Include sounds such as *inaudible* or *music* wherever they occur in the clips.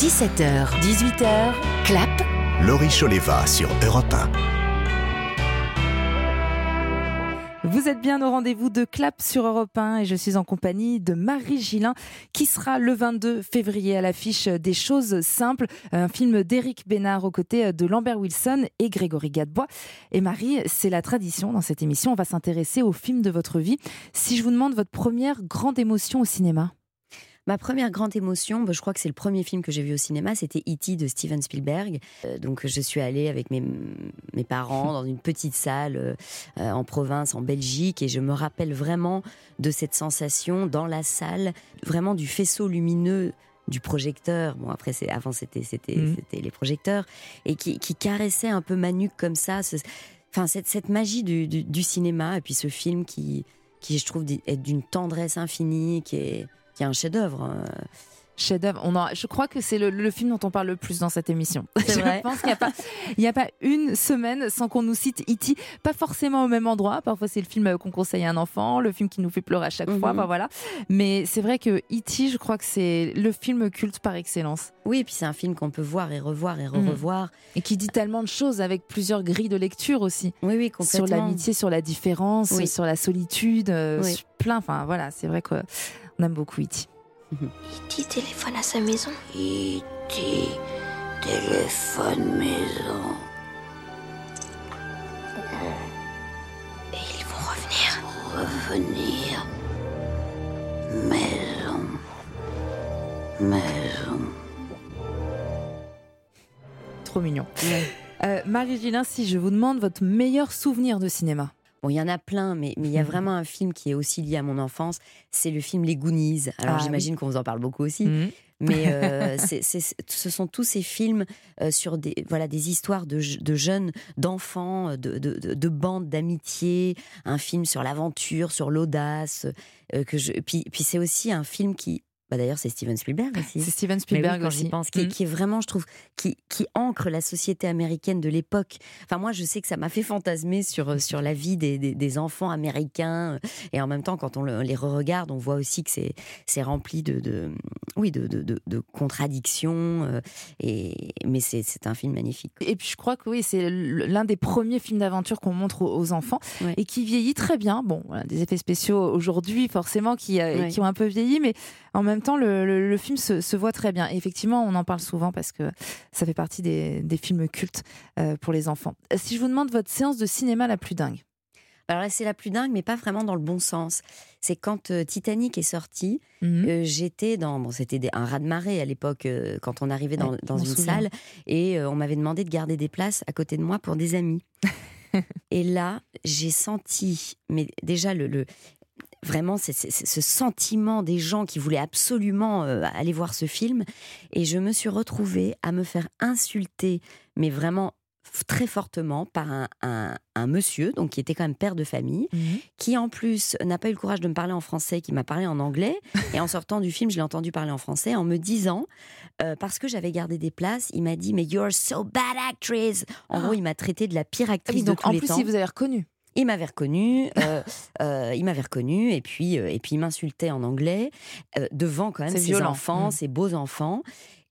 17h, 18h, clap. Laurie Choleva sur Europe 1. Vous êtes bien au rendez-vous de Clap sur Europe 1 et je suis en compagnie de Marie Gillin qui sera le 22 février à l'affiche des choses simples, un film d'Éric Bénard aux côtés de Lambert Wilson et Grégory Gadebois. Et Marie, c'est la tradition dans cette émission, on va s'intéresser au film de votre vie. Si je vous demande votre première grande émotion au cinéma Ma première grande émotion, bah, je crois que c'est le premier film que j'ai vu au cinéma, c'était E.T. de Steven Spielberg. Euh, donc je suis allée avec mes, mes parents dans une petite salle euh, euh, en province, en Belgique, et je me rappelle vraiment de cette sensation dans la salle, vraiment du faisceau lumineux du projecteur. Bon, après, c'est, avant, c'était, c'était, mmh. c'était les projecteurs. Et qui, qui caressait un peu Manu comme ça. enfin, cette, cette magie du, du, du, cinéma. Et puis ce film qui, qui je trouve, est d'une tendresse infinie, qui est, qui est un chef-d'œuvre. Euh. Chef-d'œuvre. On je crois que c'est le, film dont on parle le plus dans cette émission. *laughs* je vrai. pense qu'il n'y a, pas, il a pas une semaine sans qu'on nous cite E.T. Pas forcément au même endroit. Parfois, c'est le film qu'on conseille à un enfant, le film qui nous fait pleurer à chaque fois. Mhm. voilà. Mais c'est vrai que E.T., je crois que c'est le film culte par excellence. Oui, et puis c'est un film qu'on peut voir et revoir et mhm. revoir. Et qui dit tellement de choses avec plusieurs grilles de lecture aussi. Oui, oui, complètement. Sur l'amitié, sur la différence, sur la solitude, euh, plein. Enfin, voilà, c'est vrai que on aime beaucoup Iti. *laughs* Iti téléphone à sa maison. Iti téléphone maison. Et ils vont revenir. Revenir. Maison. Maison. Trop mignon. Euh, Marie-Gilin, si je vous demande votre meilleur souvenir de cinéma Bon, il y en a plein, mais il y a *laughs* vraiment un film qui est aussi lié à mon enfance. C'est le film Les Goonies. Alors ah j'imagine qu'on vous en parle beaucoup aussi. Mmh. Mais euh, *laughs* ce sont tous ces films euh, sur des, voilà, des histoires de, jeunes, d'enfants, de, de, bandes d'amitié. Un film sur l'aventure, sur l'audace. Euh, que je... Puis, puis c'est aussi un film qui bah D'ailleurs, c'est Steven Spielberg aussi. C'est Steven Spielberg aussi. pense, mm. qui, est vraiment, je trouve, qui, qui ancre la société américaine de l'époque. Enfin, moi, je sais que ça m'a fait fantasmer sur, euh, sur la vie des, des, enfants américains. Et en même temps, quand on les re-regarde, on voit aussi que c'est rempli de, de, oui, de, de, de contradictions. Euh, et, mais c'est un film magnifique. Et puis, je crois que oui, c'est l'un des premiers films d'aventure qu'on montre aux, enfants et qui vieillit très bien. Bon, voilà, des effets spéciaux aujourd'hui, forcément, qui, euh, qui ont un peu vieilli, mais en même temps, le, film se, voit très bien. effectivement, on en parle souvent parce que ça fait partie des, films cultes euh, pour les enfants. Si je vous demande votre séance de cinéma la plus dingue alors là, c'est la plus dingue, mais pas vraiment dans le bon sens. C'est quand euh, Titanic est sorti, mhm. euh, j'étais dans. Bon, c'était un raz-de-marée à l'époque, quand on arrivait dans, une salle, et on m'avait demandé de garder des places à côté de moi pour des amis. *laughs* et là, j'ai senti, mais déjà, le, vraiment c'est ce sentiment des gens qui voulaient absolument euh, aller voir ce film. Et je me suis retrouvée à me faire insulter, mais vraiment très fortement par un, monsieur, donc qui était quand même père de famille, mhm. qui en plus n'a pas eu le courage de me parler en français, qui m'a parlé en anglais. *laughs* et en sortant du film, je l'ai entendu parler en français en me disant, euh, parce que j'avais gardé des places, il m'a dit mais you're so bad actress. En ah. gros, il m'a traité de la pire ah actrice de tous en les temps. Plus, il vous avez reconnu. Il m'avait reconnu, euh, *laughs* euh, il m'avait reconnu, et puis euh, et puis il m'insultait en anglais devant quand même ses enfants, mmh. ses beaux enfants.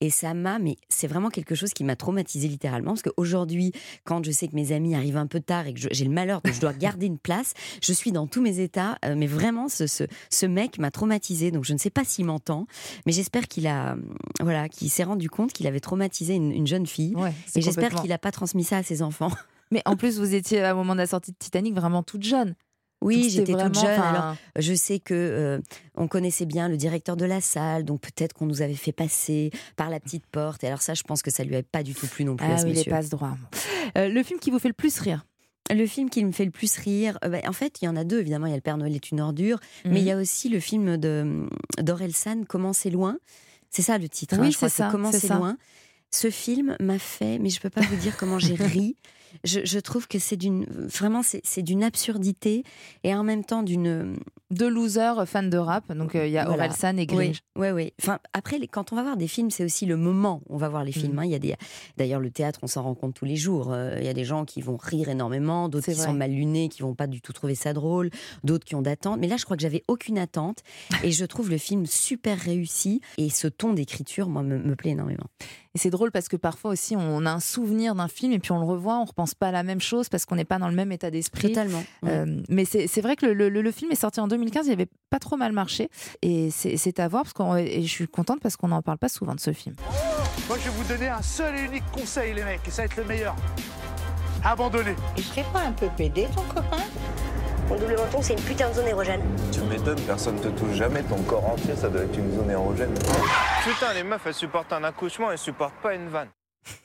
Et ça m'a, mais c'est vraiment quelque chose qui m'a traumatisé littéralement, parce qu'aujourd'hui, quand je sais que mes amis arrivent un peu tard et que j'ai le malheur que je dois garder une place, je suis dans tous mes états. mais vraiment, ce, ce, ce mec m'a traumatisé. Donc je ne sais pas s'il m'entend, mais j'espère qu'il a, voilà, qu'il s'est rendu compte qu'il avait traumatisé une, jeune fille. et j'espère qu'il n'a pas transmis ça à ses enfants. Mais en plus, vous étiez, au moment de la sortie de Titanic, vraiment toute jeune. Oui, j'étais toute jeune. Alors, je sais que euh, on connaissait bien le directeur de la salle, donc peut-être qu'on nous avait fait passer par la petite porte. Et alors ça, je pense que ça lui avait pas du tout plu non plus ah à ce oui, monsieur. passe droit. Euh, le film qui vous fait le plus rire le film qui me fait le plus rire, euh, bah, en fait, il y en a deux, évidemment. Il y a Le Père Noël est une ordure, mais il y a mhm. aussi le film de d'Orelsan, Comment c'est loin. C'est ça le titre, hein, oui, c'est ça, Comment c'est loin. Ce film m'a fait, mais je peux pas vous dire comment j'ai ri. *laughs* je, trouve que c'est d'une vraiment c'est d'une absurdité et en même temps d'une deux losers fans de rap. Donc euh, il y a voilà. Orelsan et Grinch. Oui, oui, Enfin après, quand on va voir des films, c'est aussi le moment où on va voir les films. Mm. Hein. Il y a des, d'ailleurs le théâtre, on s'en rend compte tous les jours. Euh, il y a des gens qui vont rire énormément, d'autres qui sont mal lunés, qui vont pas du tout trouver ça drôle, d'autres qui ont d'attente. Mais là, je crois que j'avais aucune attente et je trouve le film super réussi et ce ton d'écriture, moi, me, me plaît énormément. Et c'est drôle parce que parfois aussi, on a un souvenir d'un film et puis on le revoit, on repense pas à la même chose parce qu'on n'est pas dans le même état d'esprit. Totalement. Euh, mais c'est vrai que le, le, film est sorti en 2015, il avait pas trop mal marché et c'est à voir parce et je suis contente parce qu'on n'en parle pas souvent de ce film. Moi, je vais vous donner un seul et unique conseil, les mecs, et ça va être le meilleur. Abandonnez. Il serait pas un peu pédé, ton copain? Mon double menton, c'est une putain de zone érogène. Tu m'étonnes, personne te touche jamais, ton corps entier, ça doit être une zone érogène. Putain, les meufs, elles supportent un accouchement, elles supportent pas une vanne.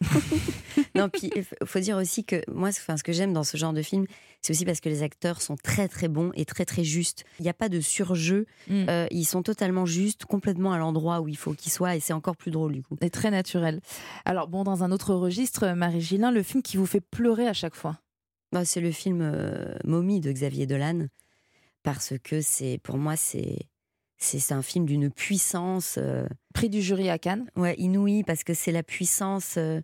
*laughs* non, puis il faut dire aussi que moi, enfin, ce que j'aime dans ce genre de film, c'est aussi parce que les acteurs sont très très bons et très très justes. Il n'y a pas de surjeu, mm. euh, ils sont totalement justes, complètement à l'endroit où il faut qu'ils soient, et c'est encore plus drôle du coup. Et très naturel. Alors bon, dans un autre registre, Marie Gillin, le film qui vous fait pleurer à chaque fois bah, c'est le film euh, Momie de Xavier Dolan, parce que c'est, pour moi, c'est, c'est, un film d'une puissance. Euh, Prix du jury à Cannes. Ouais, inouïe, parce que c'est la puissance, euh,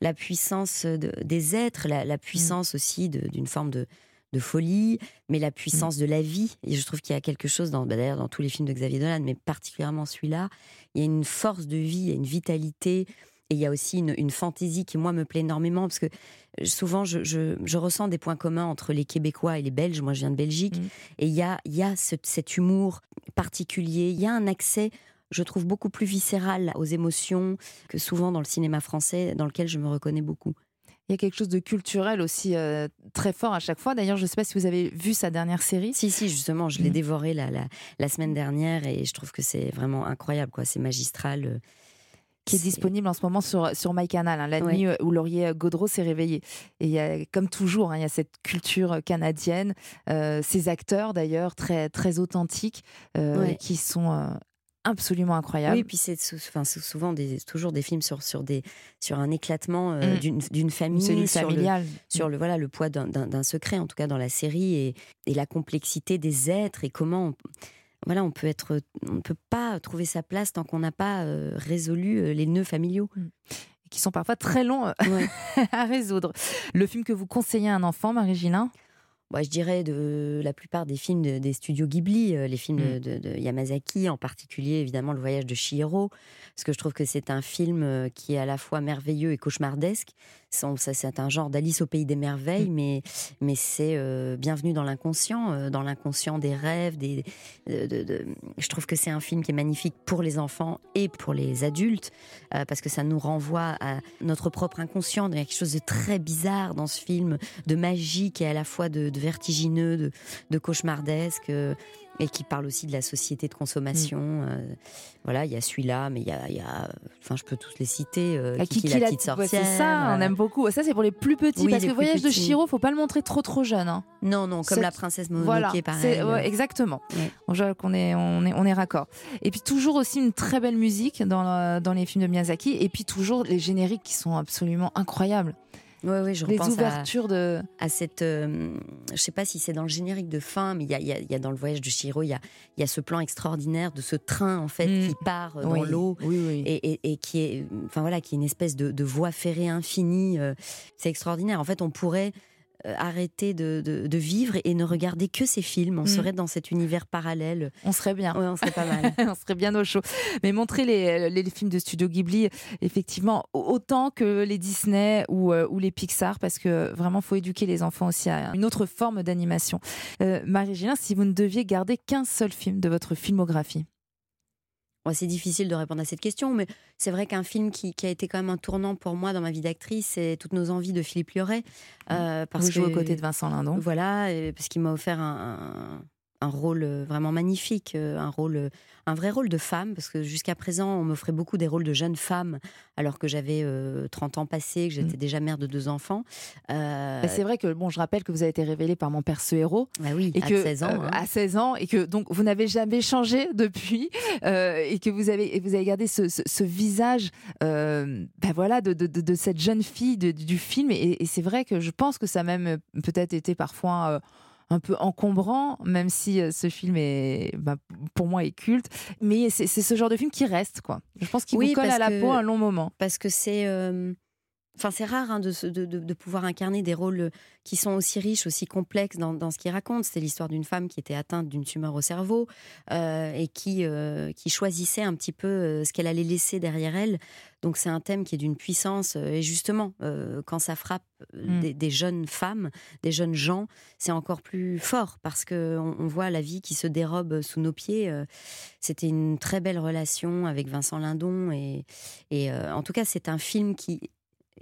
la puissance des êtres, la, puissance mm. aussi d'une forme de, de folie, mais la puissance mm. de la vie. Et je trouve qu'il y a quelque chose, dans, bah, d'ailleurs, dans tous les films de Xavier Dolan, mais particulièrement celui-là, il y a une force de vie, il y a une vitalité. Et il y a aussi une, fantaisie qui, moi, me plaît énormément, parce que euh, souvent, je, ressens des points communs entre les Québécois et les Belges. Moi, je viens de Belgique. Mmh. Et il y a, y a cet humour particulier. Il y a un accès, je trouve, beaucoup plus viscéral aux émotions que souvent dans le cinéma français, dans lequel je me reconnais beaucoup. Il y a quelque chose de culturel aussi euh, très fort à chaque fois. D'ailleurs, je ne sais pas si vous avez vu sa dernière série. Si, si, justement, je l'ai mmh. dévoré la, la, semaine dernière et je trouve que c'est vraiment incroyable. quoi. C'est magistral. Euh, qui est, disponible en ce moment sur, sur MyCanal, hein, la nuit euh, où Laurier Gaudreau s'est réveillé. Et il y a, comme toujours, hein, il y a cette culture canadienne, euh, ces acteurs d'ailleurs très, très authentiques euh, qui sont absolument incroyables. Oui, et puis c'est enfin, souvent des, toujours des films sur, sur, des, sur un éclatement mm. d'une famille, sur, le, sur le, voilà, le poids d'un secret, en tout cas dans la série, et, et la complexité des êtres et comment voilà, on peut être, on ne peut pas trouver sa place tant qu'on n'a pas euh, résolu euh, les nœuds familiaux. Mm. Qui sont parfois très longs euh, *laughs* à résoudre. Le film que vous conseillez à un enfant, Marie-Gilin? Bah, je dirais de la plupart des films des studios Ghibli, les films mm. de, Yamazaki, en particulier évidemment Le Voyage de Chihiro, parce que je trouve que c'est un film qui est à la fois merveilleux et cauchemardesque c'est un genre d'Alice au pays des merveilles, mm. mais, mais c'est euh, bienvenue dans l'inconscient, euh, dans l'inconscient des rêves. Des, Je trouve que c'est un film qui est magnifique pour les enfants et pour les adultes, euh, parce que ça nous renvoie à notre propre inconscient. Il y a quelque chose de très bizarre dans ce film, de magique et à la fois de, vertigineux, de, de cauchemardesque et qui parle aussi de la société de consommation. Mm. Euh, voilà, il y a celui-là, mais il y a, enfin, je peux tous les citer. Euh, qui Kiki, la petite sorcière. c'est ça, on aime beaucoup. Ça, c'est pour les plus petits, parce que le voyage de Chiro, faut pas le montrer trop trop jeune. Hein. Non, non, comme la princesse Mononoke, voilà, pareil. exactement. On, qu'on est, on est, on est raccord. Et puis toujours aussi une très belle musique dans, dans les films de Miyazaki, et puis toujours les génériques qui sont absolument incroyables. Oui, oui, je repense ouvertures à, de... à cette. Euh, je sais pas si c'est dans le générique de fin, mais il y a, y a, dans le voyage de Shiro, il y a, y a ce plan extraordinaire de ce train en fait mm. qui part euh, dans l'eau et, et, qui est, enfin voilà, qui est une espèce de, de voie ferrée infinie. Euh, c'est extraordinaire. En fait, on pourrait arrêter de, de, vivre et ne regarder que ces films. On mm. serait dans cet univers parallèle. On serait bien. on serait pas mal. *laughs* on serait bien au chaud. Mais montrer les, les, films de Studio Ghibli, effectivement, autant que les Disney ou, euh, ou les Pixar, parce que vraiment, faut éduquer les enfants aussi à une autre forme d'animation. Euh, Marie-Gélin, si vous ne deviez garder qu'un seul film de votre filmographie c'est difficile de répondre à cette question, mais c'est vrai qu'un film qui, a été quand même un tournant pour moi dans ma vie d'actrice, c'est Toutes nos envies de Philippe Lioré. Euh, parce Vous jouez aux côtés de Vincent Lindon. Voilà, parce qu'il m'a offert un, un rôle vraiment magnifique, un rôle un vrai rôle de femme, parce que jusqu'à présent, on m'offrait beaucoup des rôles de jeune femme, alors que j'avais 30 ans passés, que j'étais mmh. déjà mère de deux enfants. Bah, c'est vrai que, bon, je rappelle que vous avez été révélée par mon père ce héros. Bah oui, et à que, 16 ans. Hein. À 16 ans, et que donc vous n'avez jamais changé *laughs* depuis, et que vous avez, vous avez gardé ce, visage bah voilà, de, de, de, cette jeune fille du film. Et, et c'est vrai que je pense que ça a même peut-être été parfois un peu encombrant, même si euh, ce film est, bah, pour moi, est culte. Mais c'est ce genre de film qui reste, quoi. Je pense qu'il vous colle à la peau un long moment. Parce que c'est. Euh, enfin, c'est rare hein, de, de, de, pouvoir incarner des rôles qui sont aussi riches, aussi complexes dans, dans ce qu'il raconte. C'est l'histoire d'une femme qui était atteinte d'une tumeur au cerveau euh, et qui, qui choisissait un petit peu ce qu'elle allait laisser derrière elle. Donc c'est un thème qui est d'une puissance. et justement, quand ça frappe mmh. des, des, jeunes femmes, des jeunes gens, c'est encore plus fort parce que on, voit la vie qui se dérobe sous nos pieds. C'était une très belle relation avec Vincent Lindon et, et en tout cas c'est un film qui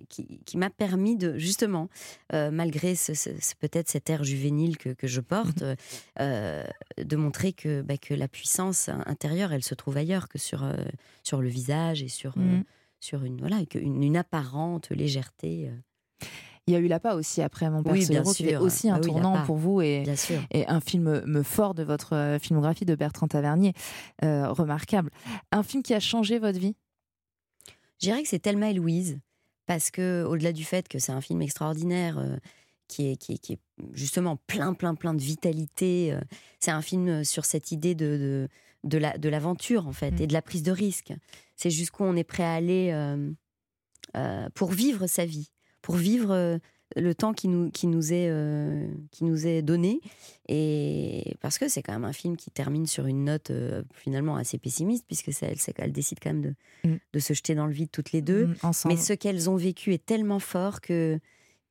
qui, m'a permis de, justement, malgré ce, peut-être cet air juvénile que, que je porte, mmh de montrer que, bah, que la puissance intérieure, elle se trouve ailleurs que sur, sur le visage et sur, mmh sur une, voilà, une, une apparente légèreté. Euh. Il y a eu La Pas aussi après Mon Père oui, qui est aussi un ah tournant pour vous et, et, un film fort de votre euh, filmographie de Bertrand Tavernier, euh, remarquable. Un film qui a changé votre vie? Je dirais que c'est Thelma et Louise, parce que au-delà du fait que c'est un film extraordinaire, qui, est, qui, est, justement plein, plein, plein de vitalité, c'est un film sur cette idée de de l'aventure en fait mm. et de la prise de risque. C'est jusqu'où on est prêt à aller euh, euh, pour vivre sa vie, pour vivre euh, le temps qui nous, qui nous, est, qui nous est donné. Et parce que c'est quand même un film qui termine sur une note finalement assez pessimiste, puisque elle, elle décide quand même de, mm. de, se jeter dans le vide toutes les deux. Mm, Mais ce qu'elles ont vécu est tellement fort que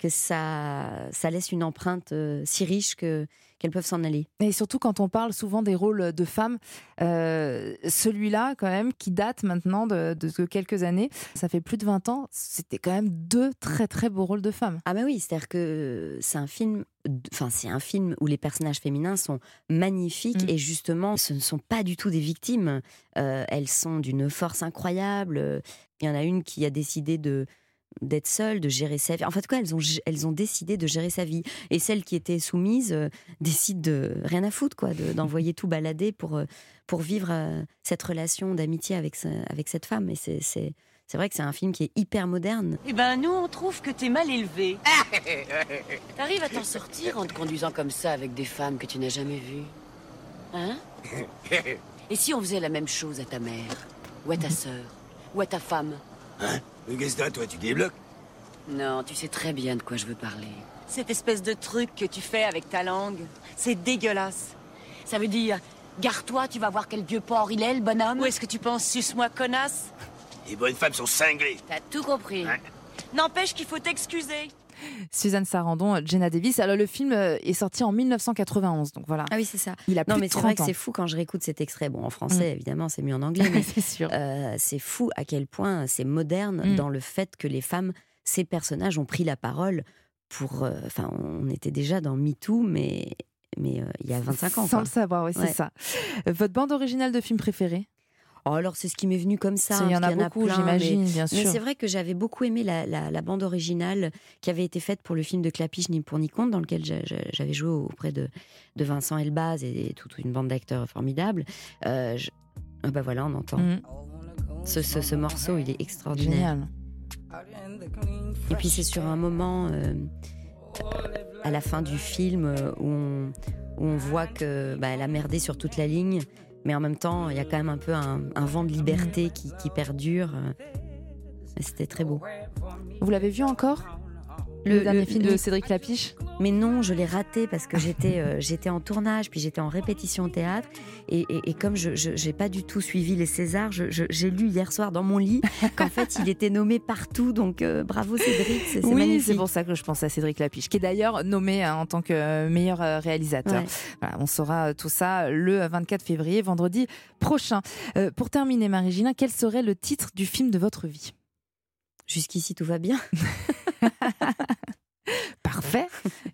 que ça, ça laisse une empreinte euh, si riche que qu'elles peuvent s'en aller. Et surtout quand on parle souvent des rôles de femmes, euh, celui-là quand même qui date maintenant de, de, quelques années, ça fait plus de 20 ans, c'était quand même deux très très beaux rôles de femmes. Ah bah oui, c'est-à-dire que c'est un film, enfin c'est un film où les personnages féminins sont magnifiques mm. et justement ce ne sont pas du tout des victimes. Euh, elles sont d'une force incroyable. Il y en a une qui a décidé de d'être seule, de gérer sa vie. En fait, quoi, elles ont, elles ont décidé de gérer sa vie. Et celle qui était soumise euh, décide de rien à foutre, quoi, d'envoyer tout balader pour, euh, pour vivre euh, cette relation d'amitié avec, avec cette femme. Et c'est, c'est, c'est vrai que c'est un film qui est hyper moderne. Eh ben, nous, on trouve que t'es mal élevé. *laughs* T'arrives à t'en sortir en te conduisant comme ça avec des femmes que tu n'as jamais vues? Hein? *laughs* Et si on faisait la même chose à ta mère Ou à ta sœur Ou à ta femme? Hein que toi, tu débloques Non, tu sais très bien de quoi je veux parler. Cette espèce de truc que tu fais avec ta langue, c'est dégueulasse. Ça veut dire, gare-toi, tu vas voir quel vieux porc il est, le bonhomme. Ou est-ce que tu penses, suce-moi, connasse? Les bonnes femmes sont cinglées. T'as tout compris. N'empêche qu'il faut t'excuser. Suzanne Sarandon, Jenna Davis. Alors le film euh, est sorti en 1991, donc voilà. Ah oui, c'est ça. Il a non, plus mais c'est vrai que c'est fou quand je réécoute cet extrait. Bon, en français, mm. évidemment, c'est mieux en anglais, *laughs* mais c'est sûr. Euh, c'est fou à quel point c'est moderne mm. dans le fait que les femmes, ces personnages, ont pris la parole pour. Euh, enfin, on était déjà dans MeToo, mais mais il y a 25 ans. Sans le savoir, oui, c'est ça. Votre bande originale de film préférée? Oh, alors c'est ce qui m'est venu comme ça. Il y en a beaucoup, j'imagine, bien sûr. Mais c'est vrai que j'avais beaucoup aimé la, bande originale qui avait été faite pour le film de Clapiche Ni pour ni compte, dans lequel j'avais joué auprès de, de Vincent Elbaz et, toute une bande d'acteurs formidables. Euh, ah bah voilà, on entend. Mm. Ce, morceau, il est extraordinaire. Et puis c'est sur un moment euh, à la fin du film euh, où on, voit que bah, elle a merdé sur toute la ligne mais en même temps, il y a quand même un peu un, vent de liberté qui, perdure. C'était très beau. Vous l'avez vu encore? Le, dernier film de Cédric Lapiche Mais non, je l'ai raté parce que j'étais euh, j'étais en tournage, puis j'étais en répétition au théâtre. Et, et, comme je n'ai pas du tout suivi les Césars, j'ai lu hier soir dans mon lit *laughs* qu'en fait, il était nommé partout. Donc euh, bravo Cédric, c'est Oui, c'est pour ça que je pense à Cédric Lapiche, qui est d'ailleurs nommé hein, en tant que meilleur euh, réalisateur. on saura tout ça le 24 février, vendredi prochain. pour terminer, Marie-Gilin, quel serait le titre du film de votre vie? Jusqu'ici, tout va bien. *laughs* Parfait.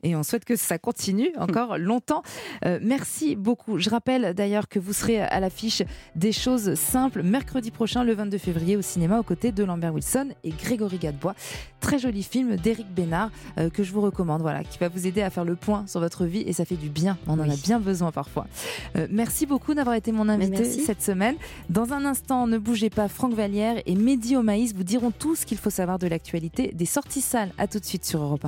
Et on souhaite que ça continue encore longtemps. Euh, merci beaucoup. Je rappelle d'ailleurs que vous serez à l'affiche des choses simples mercredi prochain, le 22 février, au cinéma, aux côtés de Lambert Wilson et Grégory Gadebois. Très joli film d'Éric Bénard euh, que je vous recommande, voilà, qui va vous aider à faire le point sur votre vie et ça fait du bien. On en a bien besoin parfois. Euh, merci beaucoup d'avoir été mon invité cette semaine. Dans un instant, ne bougez pas, Franck Vallière et Mehdi Omaïs vous diront tout ce qu'il faut savoir de l'actualité des sorties salles. À tout de suite sur Europe 1.